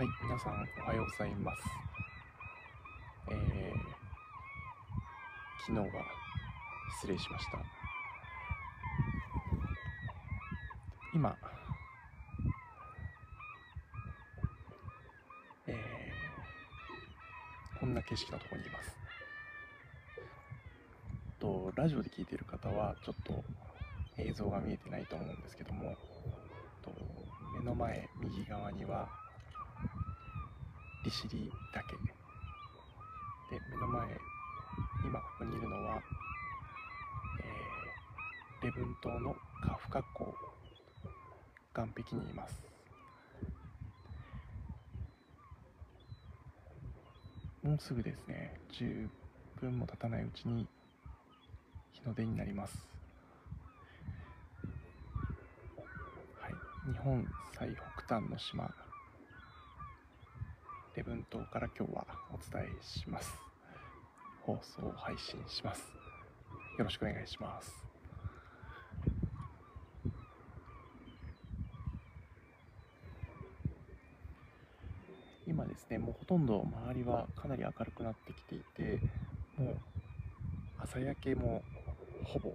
はい、皆さんおはようございます。えー、昨日は失礼しました。今、えー、こんな景色のところにいます。とラジオで聞いている方はちょっと映像が見えてないと思うんですけども、と目の前右側には利尻岳で目の前今ここにいるのは、えー、礼文島のカフカ湖岸壁にいます。もうすぐですね。10分も経たないうちに日の出になります。はい。日本最北端の島。礼文島から今日はお伝えします。放送配信します。よろしくお願いします。今ですねもうほとんど周りはかなり明るくなってきていてもう朝焼けもほぼ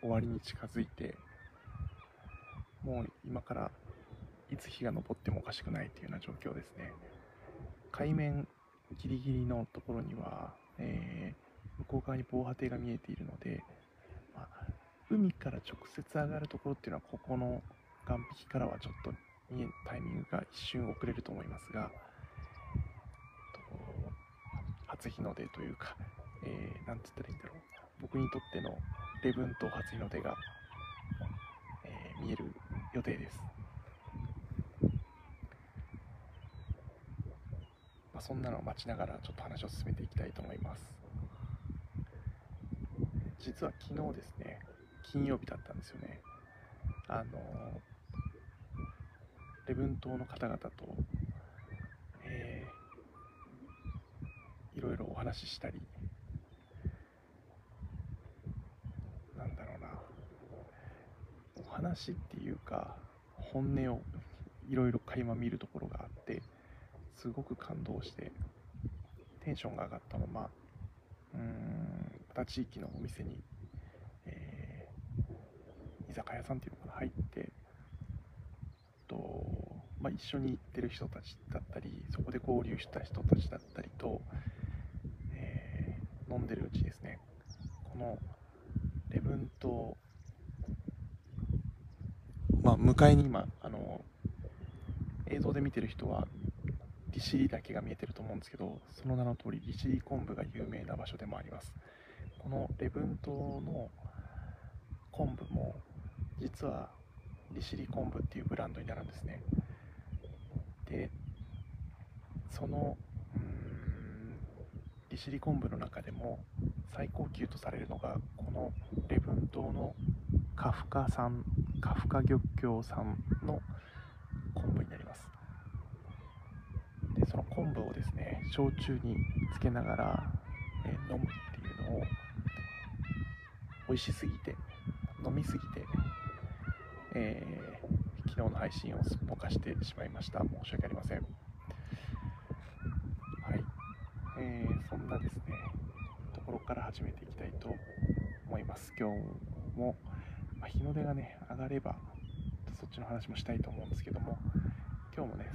終わりに近づいてもう今からいつ日が昇ってもおかしくないというような状況ですね。海面ギリギリのところには、えー、向こう側に防波堤が見えているので、まあ、海から直接上がるところっていうのはここの岸壁からはちょっと見えタイミングが一瞬遅れると思いますが初日の出というか、えー、なんて言ったらいいんだろう僕にとっての礼文と初日の出が、えー、見える予定です。まあ、そんなのを待ちながらちょっと話を進めていきたいと思います。実は昨日ですね金曜日だったんですよね。あの礼文島の方々と、えー、いろいろお話ししたりなんだろうな。お話っていうか本音をいろいろ垣間見るところがあってすごく感動してテンションが上がったままうーんまた地域のお店に、えー、居酒屋さんっていうのかな入ってと、まあ、一緒に行ってる人たちだったりそこで交流した人たちだったりと、えー、飲んでるうちですねこの礼文島まあ向かいに今あの映像で見てる人は利尻岳が見えてると思うんですけどその名の通り利尻昆布が有名な場所でもあります。この礼文島の昆布も実は利尻昆布っていうブランドになるんですね。でその利尻昆布の中でも最高級とされるのがこの礼文島のカフカ産カフカ漁協産の昆布になります。その昆布をですね焼酎につけながら、え、飲むっていうのを美味しすぎて飲みすぎて、えー、昨日の配信をすっぽかしてしまいました。申し訳ありません。はい、えー、そんなですねところから始めていきたいと思います。今日も、まあ、日の出がね上がればそっちの話もしたいと思うんですけども今日もね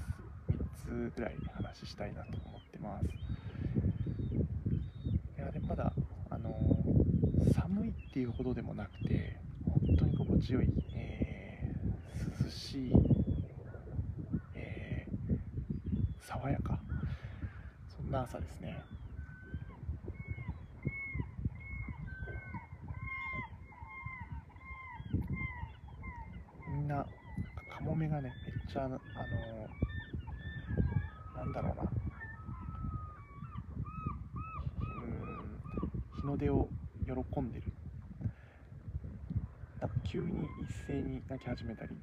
つぐらい話したいなと思ってます。いやでもまだあの、寒いっていうほどでもなくて本当に心地よい、えー、涼しい、えー、爽やかそんな朝ですね。みんなカモメがねめっちゃあのーなんだろうなうん日の出を喜んでるなんか急に一斉に泣き始めたり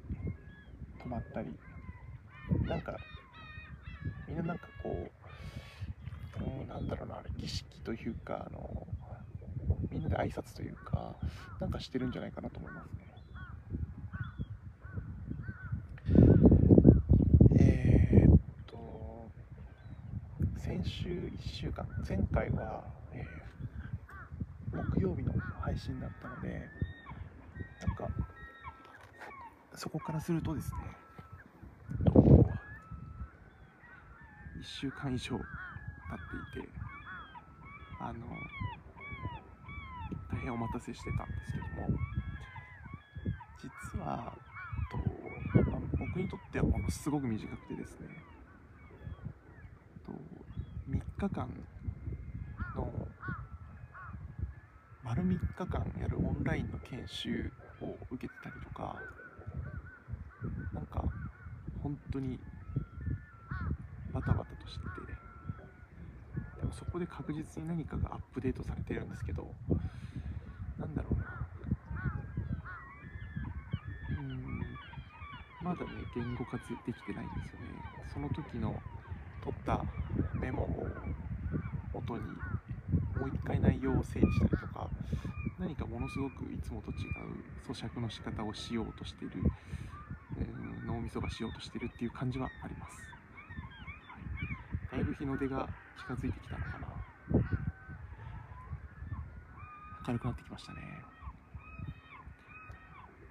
止まったり。なんかみんななんかこう、うん、なんだろうなあれ儀式というかあのみんなで挨拶というかなんかしてるんじゃないかなと思いますね。え、っと週1週間前回は、えー、木曜日の配信だったのでなんかそこからするとですね1週間以上経っていてあの大変お待たせしてたんですけども実はと、まあ、僕にとってはものすごく短くてですねと3日間の丸3日間やるオンラインの研修を受けてたりとかなんか本当にバタバタとしてでもそこで確実に何かがアップデートされてるんですけどなんだろうな。うん。まだね言語化できてないんですよね。その時の取ったメモを元にもう一回内容を整理したりとか何かものすごくいつもと違う咀嚼の仕方をしようとしてる、ー、脳みそがしようとしているっていう感じはあります、はい、だいぶ日の出が近づいてきたのかな。明るくなってきましたね。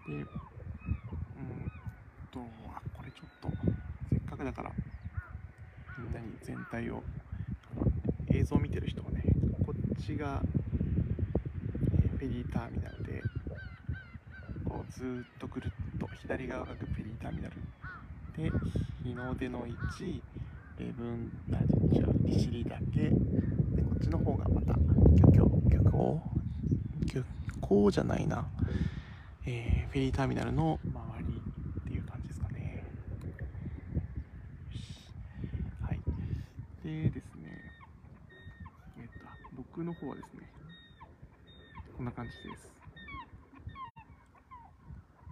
でうんとあこれちょっとせっかくだからみんなに全体を映像を見てる人はねこっちが、えー、フェリーターミナルでこうずっとぐるっと左側がフェリーターミナル。で日の出の1礼文あ違う利尻岳でこっちの方がまた漁協漁港漁港じゃないな、えー、フェリーターミナルの周りっていう感じですかね。はい。でですねえっと僕の方はですねこんな感じです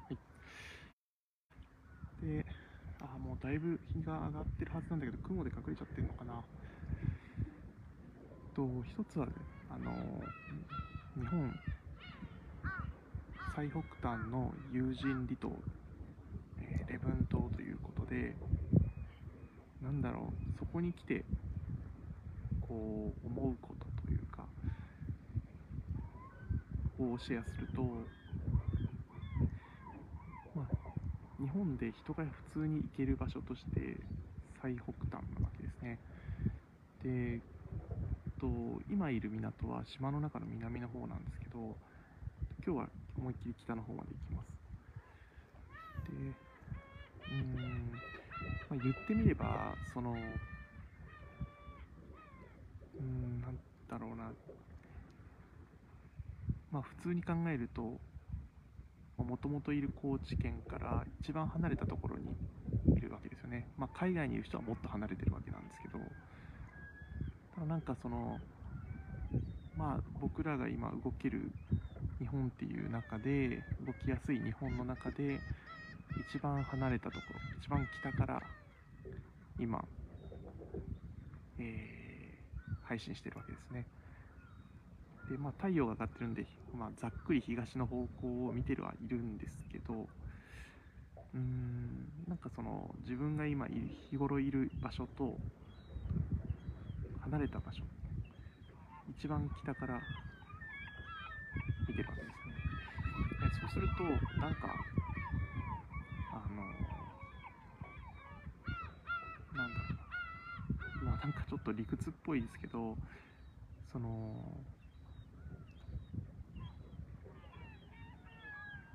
はいであもうだいぶ日が上がってるはずなんだけど雲で隠れちゃってるのかな。と一つは、ね、あの日本最北端の有人離島、えー、礼文島ということでなんだろうそこに来てこう思うことというかをシェアすると日本で人が普通に行ける場所として最北端なわけですね。でえっと今いる港は島の中の南の方なんですけど今日は思いっきり北の方まで行きます。でうん、まあ、言ってみればそのうんなんだろうな。まあ普通に考えるともともといる高知県から一番離れたところにいるわけですよね、まあ、海外にいる人はもっと離れてるわけなんですけどただなんかそのまあ僕らが今動ける日本っていう中で動きやすい日本の中で一番離れたところ一番北から今、えー、配信してるわけですね。で、まあ、太陽が上がってるんで、まあ、ざっくり東の方向を見てるはいるんですけどうーんなんかその自分が今日頃いる場所と離れた場所一番北から見てるわけですね。でそうするとなんかあのなんだろうな。まあなんかちょっと理屈っぽいですけどその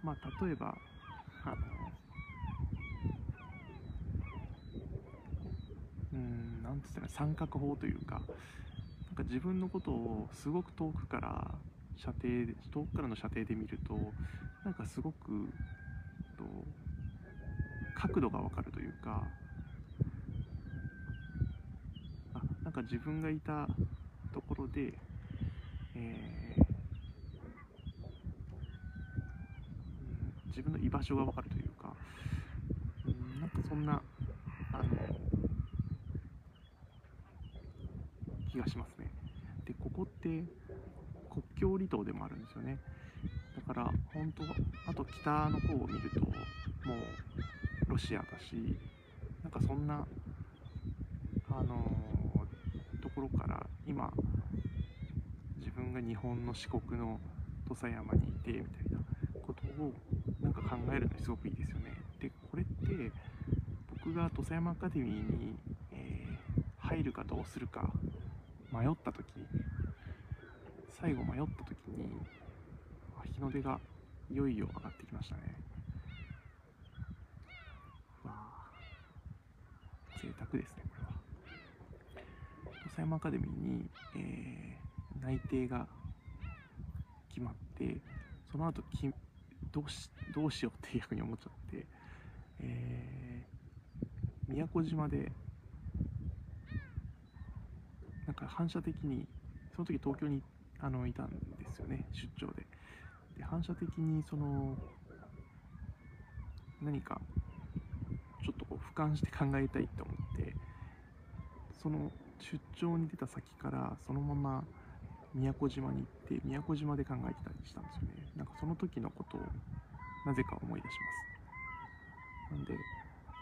まあ、例えば、あの、うん、なんつったら三角法というか、なんか自分のことをすごく遠くから射程、遠くからの射程で見ると、なんかすごく、と角度がわかるというか、あ、なんか自分がいたところで、えー自分の居場所が分かるというか、うん、なんかそんな、あの、気がしますね。で、ここって国境離島でもあるんですよね。だから、本当あと北の方を見ると、もうロシアだし、なんかそんな、あのところから今自分が日本の四国の土佐山にいてみたいなことを考えるのにすごくいいですよね。でこれって僕が土佐山アカデミーに、えー、入るかどうするか迷った時最後迷った時に日の出がいよいよ上がってきましたね。わあ贅沢ですねこれは。土佐山アカデミーに、えー、内定が決まってその後きどうしどうしようっていうふうに思っちゃって、えー、宮古島でなんか反射的にその時東京にあのいたんですよね出張で。で反射的にその何かちょっとこう俯瞰して考えたいと思ってその出張に出た先からそのまま宮古島に行って宮古島で考えてたりしたんですよね。なんかその時のことをなぜか思い出します。なんで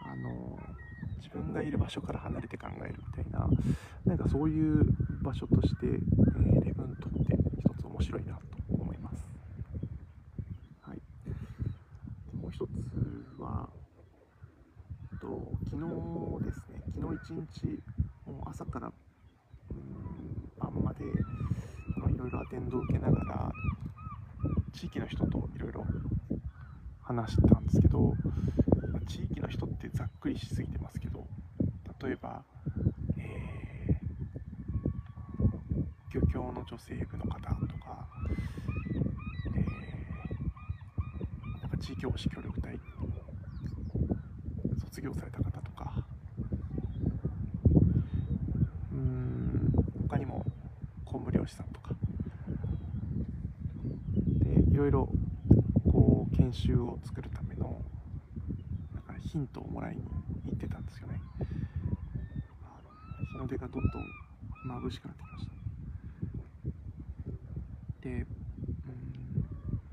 あの自分がいる場所から離れて考えるみたいななんかそういう場所として、えー、レブントって一つ面白いなと思います、はい、もう一つはと昨日ですね。昨日一日もう朝から晩までいろいろアテンドを受けながら地域の人といろいろ話したんですけど地域の人ってざっくりしすぎてますけど例えば、えー、漁協の女性部の方とか、えー、なんか地域おこし協力隊卒業された方とかうん他にも昆布漁師さんとかろいろこう研修を作るためのなんかヒントをもらいに行ってたんですよね。日の出がどんどん眩しくなってきました。でうん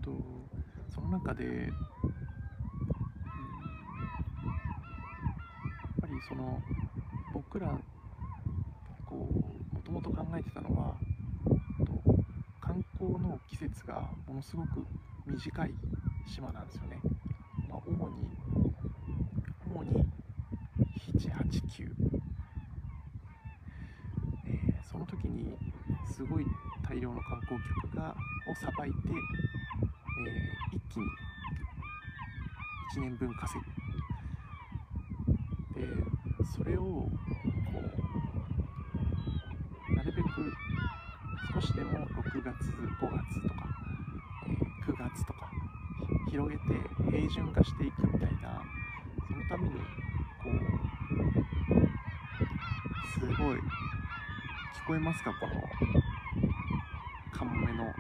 とその中で、やっぱりその僕らこうもともと考えてたのは観光の季節がものすごく短い島なんですよね、まあ、主に主に789、えー、その時にすごい大量の観光客がをさばいて、えー、一気に1年分稼ぐ。でそれをこうなるべく少しでも6月5月とか、9月とか広げて平準化していくみたいなそのためにこうすごい聞こえますか？このカモメの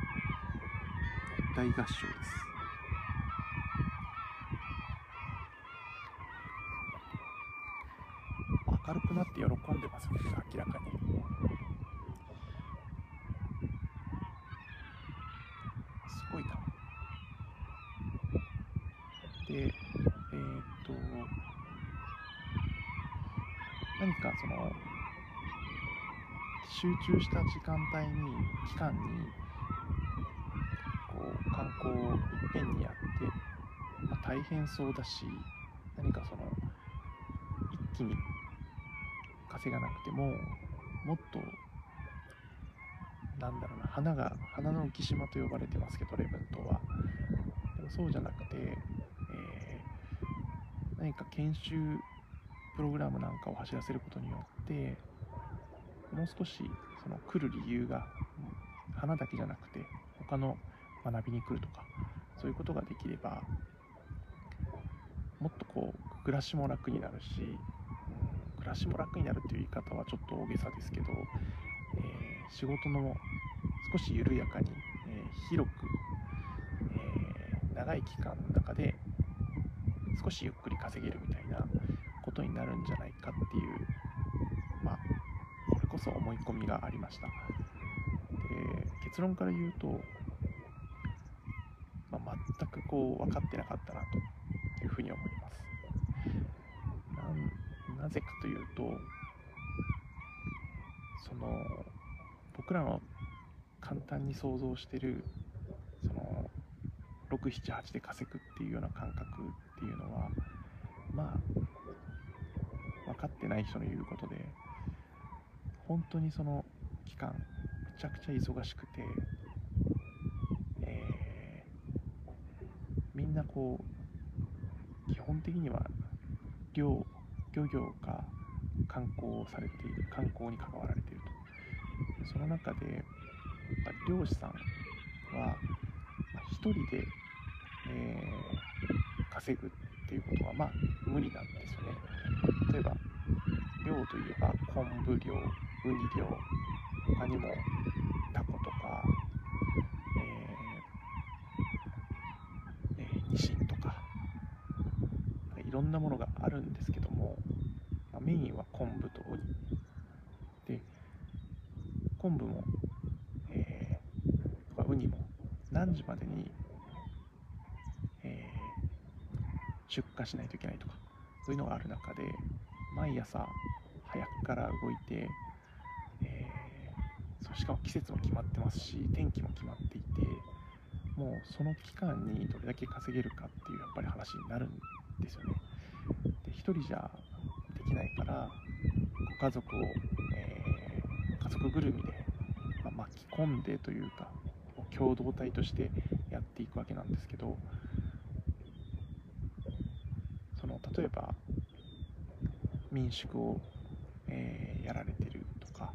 大合唱です。明るくなって喜んでますよね明らかにすごいなでえー、っと何かその集中した時間帯に期間にこう観光をいっぺんにやって、まあ、大変そうだし何かその一気に稼がなくてももっとなんだろうな花が花の浮島と呼ばれてますけどレブン島は。でもそうじゃなくて、何か研修プログラムなんかを走らせることによってもう少しその来る理由が花だけじゃなくて他の学びに来るとかそういうことができればもっとこう暮らしも楽になるし、うん、暮らしも楽になるという言い方はちょっと大げさですけど、えー、仕事の少し緩やかに、えー、広く、えー、長い期間の中で少しゆっくり稼げるみたいなことになるんじゃないかっていうまあこれこそ思い込みがありました。で結論から言うと、まあ、全くこう分かってなかったなというふうに思います。なぜかというとその僕らの簡単に想像してるその678で稼ぐっていうような感覚っていうのはまあ分かってない人の言うことで本当にその期間めちゃくちゃ忙しくて、えーみんなこう基本的には漁漁業か観光をされている観光に関わられていると。その中で漁師さんは、まあ、一人で、稼ぐっていうことはまあ無理なんですよね。例えば漁といえば昆布漁ウニ漁他にもタコとか、えーえーニシンとかいろんなものがあるんですけども、まあメインは昆布とウニ。で昆布も、えーウニも何時までに、えー出荷しないといけないとかそういうのがある中で毎朝早くから動いて、えーそしかも季節も決まってますし天気も決まっていてもうその期間にどれだけ稼げるかっていうやっぱり話になるんですよね。で一人じゃできないからご家族を、えー家族ぐるみで、まあ巻き込んでというか共同体としてやっていくわけなんですけどその例えば民宿を、えーやられてるとか、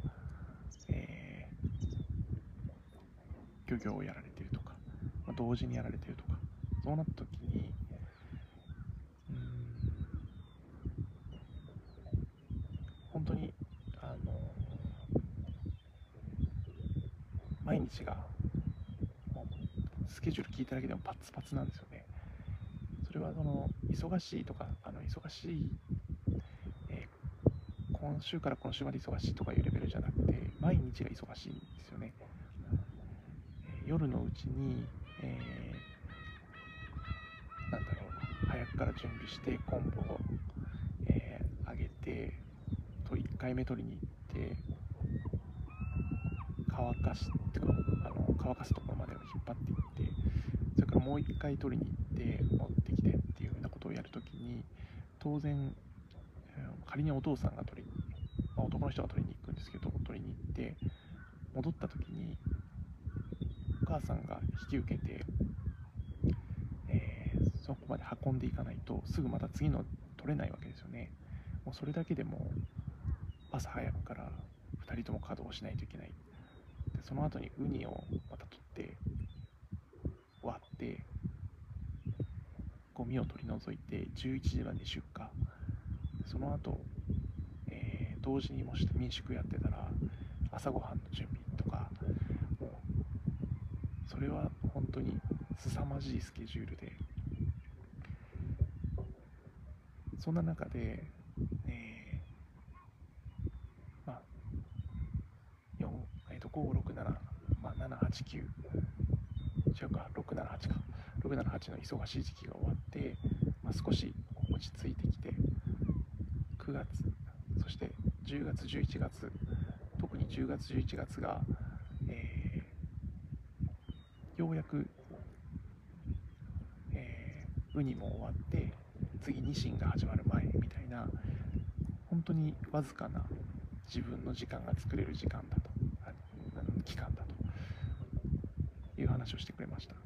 えー漁業をやられてるとか、まあ同時にやられてるとかそうなった時にうん本当にあの毎日がスケジュール聞いただけでもパツパツなんですよね。それはその忙しいとかあの忙しい、えー今週から今週まで忙しいとかいうレベルじゃなくて毎日が忙しいんですよね、えー夜のうちに、えーなんだろう早くから準備して昆布を、えー揚げてと1回目取りに行って乾かしってかあの乾かすところまでを引っ張っていってそれからもう1回取りに行っていうようなことをやるときに当然、仮にお父さんが取り、まあ男の人が取りに行くんですけど取りに行って戻った時にお母さんが引き受けて、えーそこまで運んでいかないとすぐまた次の取れないわけですよね。もうそれだけでも朝早くから2人とも稼働しないといけない。でその後にウニをまた取って割ってゴミを取り除いて11時まで出荷。その後、えー同時にもし民宿やってたら朝ごはんの準備とかもうそれは本当に凄まじいスケジュールで。そんな中で、えーまあ4えー、と5567、まあ、789違うか678か。678の忙しい時期が終わって、まあ、少し落ち着いてきて9月そして10月11月特に10月11月が、えーようやく、えーウニも終わって次ニシンが始まる前みたいな本当にわずかな自分の時間が作れる時間だと期間だという話をしてくれました。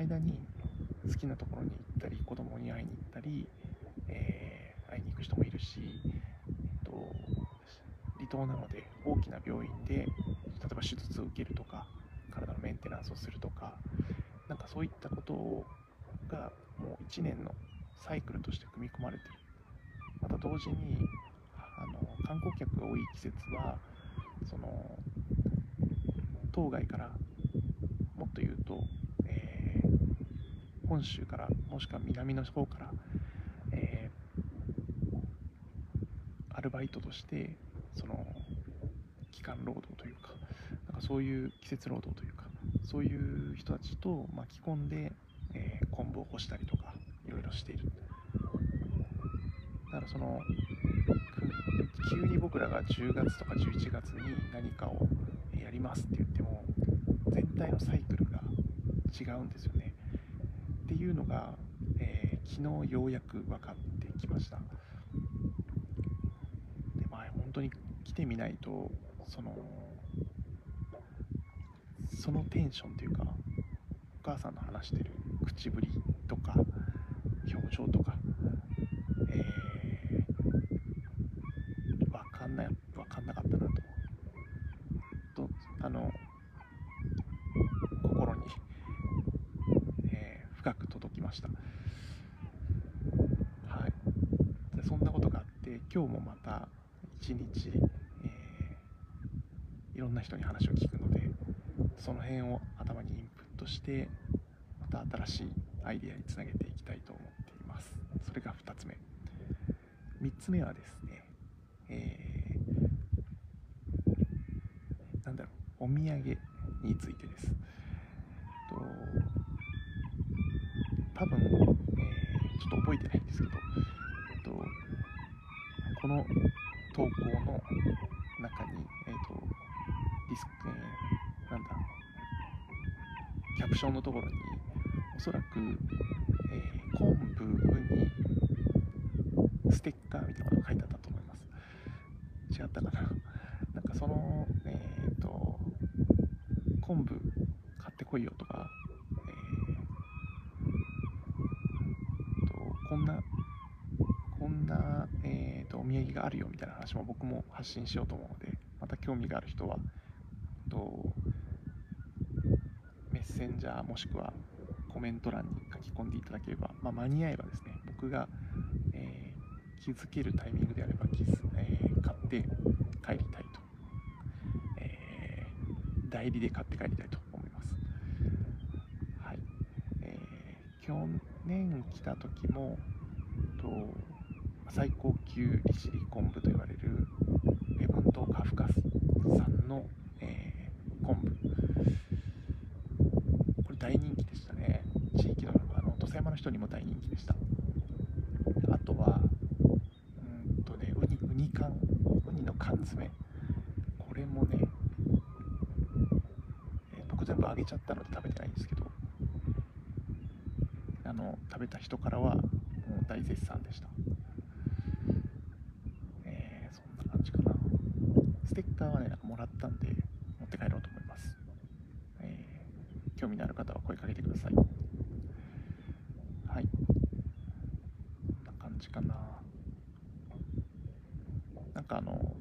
間に好きなところに行ったり子供に会いに行ったり、えー会いに行く人もいるし、えっと、離島なので大きな病院で例えば手術を受けるとか体のメンテナンスをするとかなんかそういったことがもう1年のサイクルとして組み込まれてる。また同時にあの観光客が多い季節はその島外からもっと言うと、本州からもしくは南の方から、えーアルバイトとしてその期間労働というかなんかそういう季節労働というかそういう人たちと巻き込んで、えー昆布を干したりとかいろいろしている。だからその急に僕らが10月とか11月に何かをやりますって言っても全体のサイクルが違うんですよね。っていうのが、えー、昨日ようやく分かってきました。でまあ本当に来てみないとそのそのテンションというかお母さんの話してる口ぶりとか表情とか、えー、分かんない分かんなかったなととあの心に、えー、深く届きましたはいでそんなことがあって今日もまた一日、えー、いろんな人に話を聞くのでその辺を頭にインプットしてまた新しいアイデアにつなげていきたいと思っています。それが2つ目。3つ目はですね、えー、なんだろうお土産についてです。と多分、えー、ちょっと覚えてないんですけど、えっと、この投稿の中に、えっと、ディスク、えーなんだキャプションのところにおそらく、えー、昆布ウニステッカーみたいなのが書いてあったと思います。違ったかななんかそのえっ、ー、と昆布買ってこいよとか、えー、とこんなこんな、えーと、とお土産があるよみたいな話も僕も発信しようと思うのでまた興味がある人はとセンジャーもしくはコメント欄に書き込んでいただければ、まあ、間に合えばですね僕が、えー、気づけるタイミングであれば気づ、えー、買って帰りたいと、えー、代理で買って帰りたいと思います、はい。えー、去年来た時もと最高級利尻昆布と言われるレバントカフカスさんの、えー、昆布。これ大人気でしたね。地域のあの土佐山の人にも大人気でした。あとはうんとねウニウニ缶。ウニの缶詰。これもね、え僕全部あげちゃったので食べてないんですけどあの食べた人からはもう大絶賛でしたえー、そんな感じかなステッカーはねなんかもらったんで持って帰ろうと思います興味のある方は声かけてくださいはいこんな感じかななんかあの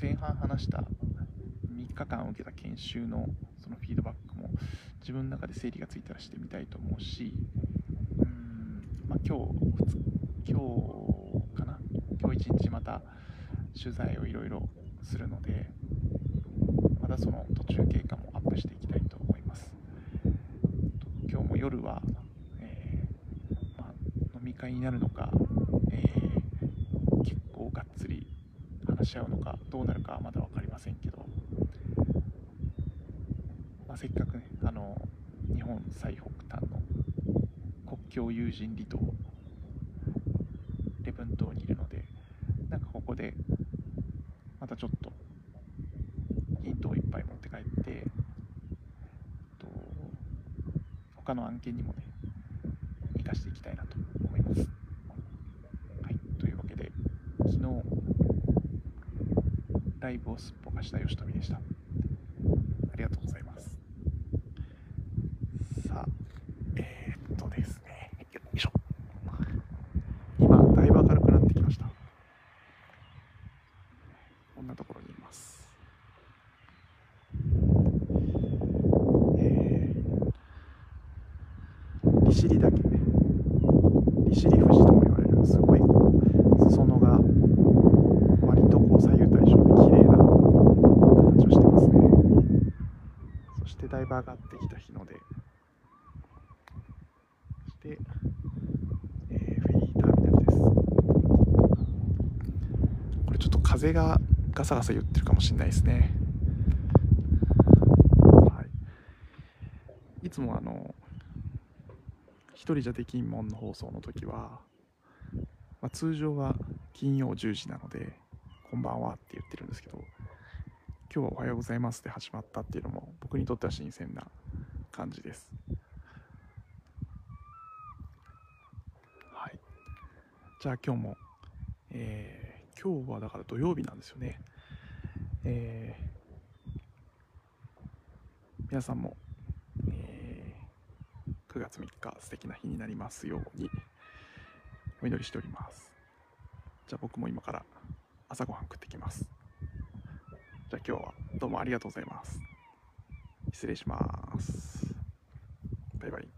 前半話した。3日間受けた研修のそのフィードバックも自分の中で整理がついたらしてみたいと思うしうん、まあ、今日今日かな？今日一日また取材をいろいろするのでまたその途中経過もアップしていきたいと思います。今日も夜は、えー、まあ、飲み会になるのか、えー、結構がっつり話し合うのかどうなるかはまだ分かりませんけど、まあ、せっかくねあの日本最北端の国境友人離島礼文島にいるのでなんかここでまたちょっとヒントをいっぱい持って帰ってと他の案件にもね生かしていきたいなと思います。はい、というわけで昨日ライブをすっぽかした吉富でした。ありがとうございます。さあ、えー、っとですね、よいしょ。今、だいぶ明るくなってきました。こんなところにいます。尻岳利尻富士とも言われるすごいこう裾野が割とこう左右対称で綺麗な形をしてますねそしてだいぶ上がってきた日の出そして、えー、フェリーターミナルです。これちょっと風がガサガサ言ってるかもしれないですね。はい。いつもあの一人じゃできんもんの放送の時は、まあ、通常は金曜10時なのでこんばんはって言ってるんですけど今日はおはようございますで始まったっていうのも僕にとっては新鮮な感じです。はい。じゃあ今日もえー、今日はだから土曜日なんですよね。えー、皆さんも、えー、9月3日素敵な日になりますようにお祈りしております。じゃあ僕も今から朝ごはん食ってきます。じゃあ今日はどうもありがとうございます。失礼します。バイバイ。